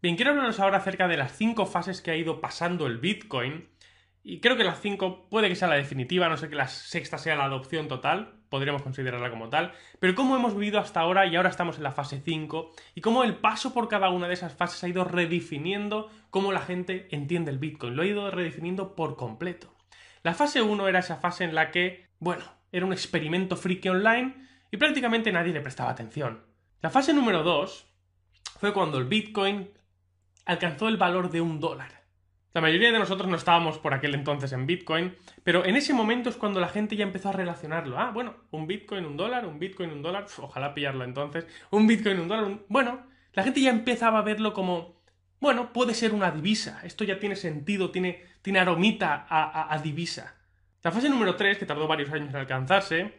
Bien, quiero hablaros ahora acerca de las cinco fases que ha ido pasando el Bitcoin. Y creo que las cinco puede que sea la definitiva, no sé que la sexta sea la adopción total, podríamos considerarla como tal. Pero cómo hemos vivido hasta ahora y ahora estamos en la fase 5 y cómo el paso por cada una de esas fases ha ido redefiniendo cómo la gente entiende el Bitcoin. Lo ha ido redefiniendo por completo. La fase 1 era esa fase en la que, bueno, era un experimento friki online y prácticamente nadie le prestaba atención. La fase número 2 fue cuando el Bitcoin alcanzó el valor de un dólar. La mayoría de nosotros no estábamos por aquel entonces en Bitcoin, pero en ese momento es cuando la gente ya empezó a relacionarlo. Ah, bueno, un Bitcoin, un dólar, un Bitcoin, un dólar, ojalá pillarlo entonces, un Bitcoin, un dólar, bueno, la gente ya empezaba a verlo como, bueno, puede ser una divisa, esto ya tiene sentido, tiene, tiene aromita a, a divisa. La fase número 3, que tardó varios años en alcanzarse,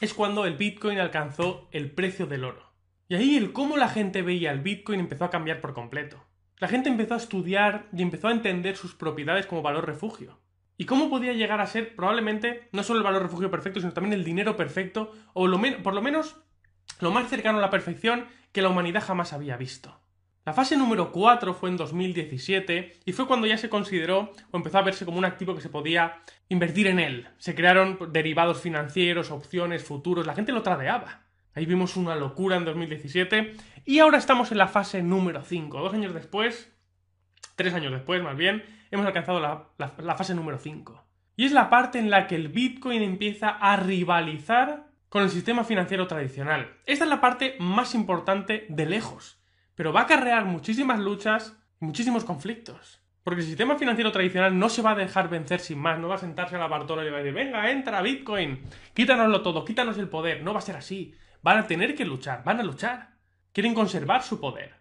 es cuando el Bitcoin alcanzó el precio del oro. Y ahí el cómo la gente veía el Bitcoin empezó a cambiar por completo. La gente empezó a estudiar y empezó a entender sus propiedades como valor refugio. ¿Y cómo podía llegar a ser probablemente no solo el valor refugio perfecto, sino también el dinero perfecto, o por lo menos lo más cercano a la perfección que la humanidad jamás había visto? La fase número 4 fue en 2017 y fue cuando ya se consideró o empezó a verse como un activo que se podía invertir en él. Se crearon derivados financieros, opciones, futuros, la gente lo tradeaba. Ahí vimos una locura en 2017 y ahora estamos en la fase número 5. Dos años después, tres años después más bien, hemos alcanzado la, fase número 5. Y es la parte en la que el Bitcoin empieza a rivalizar con el sistema financiero tradicional. Esta es la parte más importante de lejos, pero va a acarrear muchísimas luchas muchísimos conflictos. Porque el sistema financiero tradicional no se va a dejar vencer sin más, no va a sentarse a la bartola y va a decir, venga, entra Bitcoin, quítanoslo todo, quítanos el poder, no va a ser así. Van a tener que luchar, van a luchar. Quieren conservar su poder.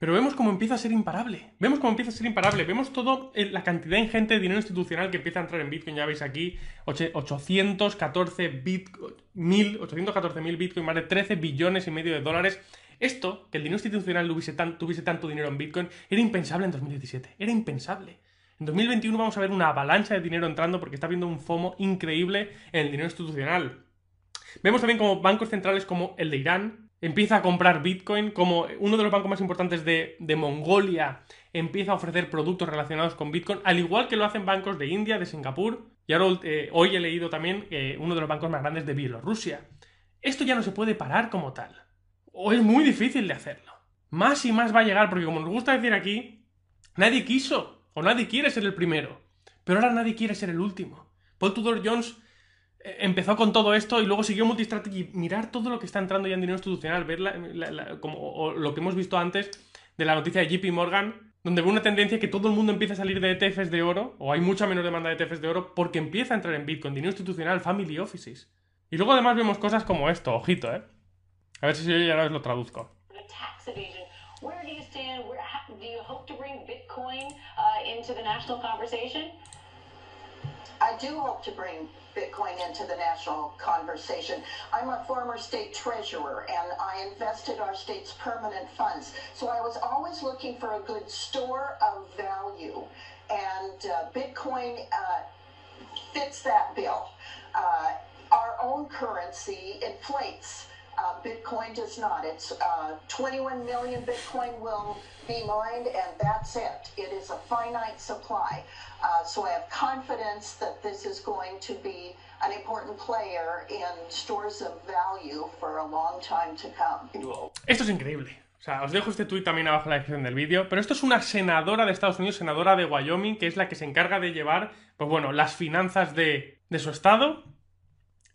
Pero vemos cómo empieza a ser imparable. Vemos cómo empieza a ser imparable. Vemos toda la cantidad ingente de dinero institucional que empieza a entrar en Bitcoin. Ya veis aquí, 814 Bitcoin, mil, 814 mil Bitcoin, más de 13 billones y medio de dólares. Esto, que el dinero institucional tuviese, tuviese tanto dinero en Bitcoin, era impensable en 2017. Era impensable. En 2021 vamos a ver una avalancha de dinero entrando porque está habiendo un FOMO increíble en el dinero institucional. Vemos también como bancos centrales como el de Irán empieza a comprar Bitcoin, como uno de los bancos más importantes de, Mongolia empieza a ofrecer productos relacionados con Bitcoin, al igual que lo hacen bancos de India, de Singapur, y ahora eh, hoy he leído también eh, uno de los bancos más grandes de Bielorrusia. Esto ya no se puede parar como tal. O es muy difícil de hacerlo. Más y más va a llegar, porque como nos gusta decir aquí, nadie quiso o nadie quiere ser el primero. Pero ahora nadie quiere ser el último. Paul Tudor Jones empezó con todo esto y luego siguió Multistrategy. Mirar todo lo que está entrando ya en dinero institucional, ver como, lo que hemos visto antes de la noticia de JP Morgan, donde ve una tendencia que todo el mundo empieza a salir de ETFs de oro, o hay mucha menos demanda de ETFs de oro, porque empieza a entrar en Bitcoin, dinero institucional, family offices. Y luego además vemos cosas como esto, ojito, ¿eh? A ver si yo ya lo traduzco. I do hope to bring Bitcoin into the national conversation. I'm a former state treasurer and I invested our state's permanent funds. So I was always looking for a good store of value. And uh, Bitcoin uh, fits that bill. Uh, our own currency inflates. Uh, Bitcoin does not. It's uh, 21 million Bitcoin will be mined, and that's it. It is a finite supply. Uh, so I have confidence that this is going to be an important player in stores of value for a long time to come. Esto es increíble. O sea, os dejo este tuit también abajo en la descripción del vídeo, pero esto es una senadora de Estados Unidos, senadora de Wyoming, que es la que se encarga de llevar, pues bueno, las finanzas de, de su estado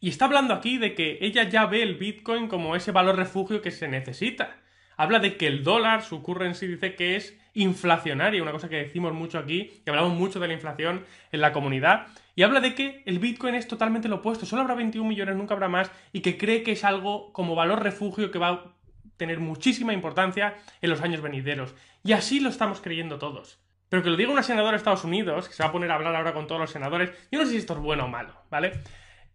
y está hablando aquí de que ella ya ve el Bitcoin como ese valor refugio que se necesita. Habla de que el dólar, su currency, dice que es inflacionaria, una cosa que decimos mucho aquí, que hablamos mucho de la inflación en la comunidad, y habla de que el Bitcoin es totalmente lo opuesto, solo habrá 21 millones, nunca habrá más, y que cree que es algo como valor refugio que va a tener muchísima importancia en los años venideros. Y así lo estamos creyendo todos. Pero que lo diga una senadora de Estados Unidos, que se va a poner a hablar ahora con todos los senadores, yo no sé si esto es bueno o malo, ¿vale?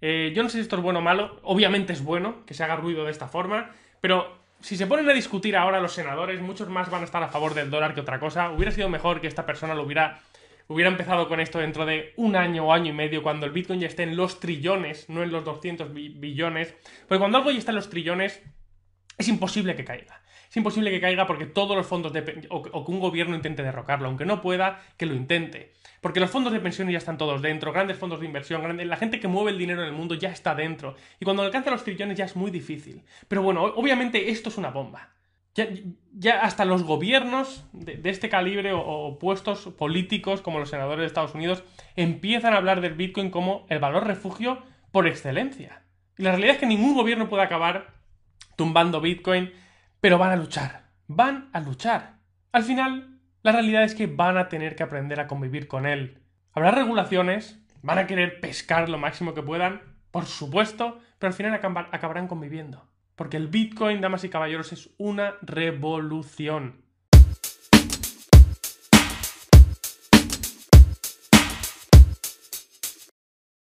Eh, yo no sé si esto es bueno o malo, obviamente es bueno que se haga ruido de esta forma, pero si se ponen a discutir ahora los senadores, muchos más van a estar a favor del dólar que otra cosa. Hubiera sido mejor que esta persona lo hubiera, hubiera empezado con esto dentro de un año o año y medio, cuando el Bitcoin ya esté en los trillones, no en los 200 billones. Porque cuando algo ya está en los trillones, es imposible que caiga. Es imposible que caiga porque todos los fondos de o, que un gobierno intente derrocarlo, aunque no pueda, que lo intente. Porque los fondos de pensiones ya están todos dentro, grandes fondos de inversión, la gente que mueve el dinero en el mundo ya está dentro. Y cuando alcanza los trillones ya es muy difícil. Pero bueno, obviamente esto es una bomba. Ya, hasta los gobiernos de, de este calibre o, o, puestos políticos como los senadores de Estados Unidos empiezan a hablar del Bitcoin como el valor refugio por excelencia. Y la realidad es que ningún gobierno puede acabar tumbando Bitcoin, pero van a luchar. Van a luchar. Al final, la realidad es que van a tener que aprender a convivir con él. Habrá regulaciones, van a querer pescar lo máximo que puedan, por supuesto, pero al final acabarán conviviendo. Porque el Bitcoin, damas y caballeros, es una revolución.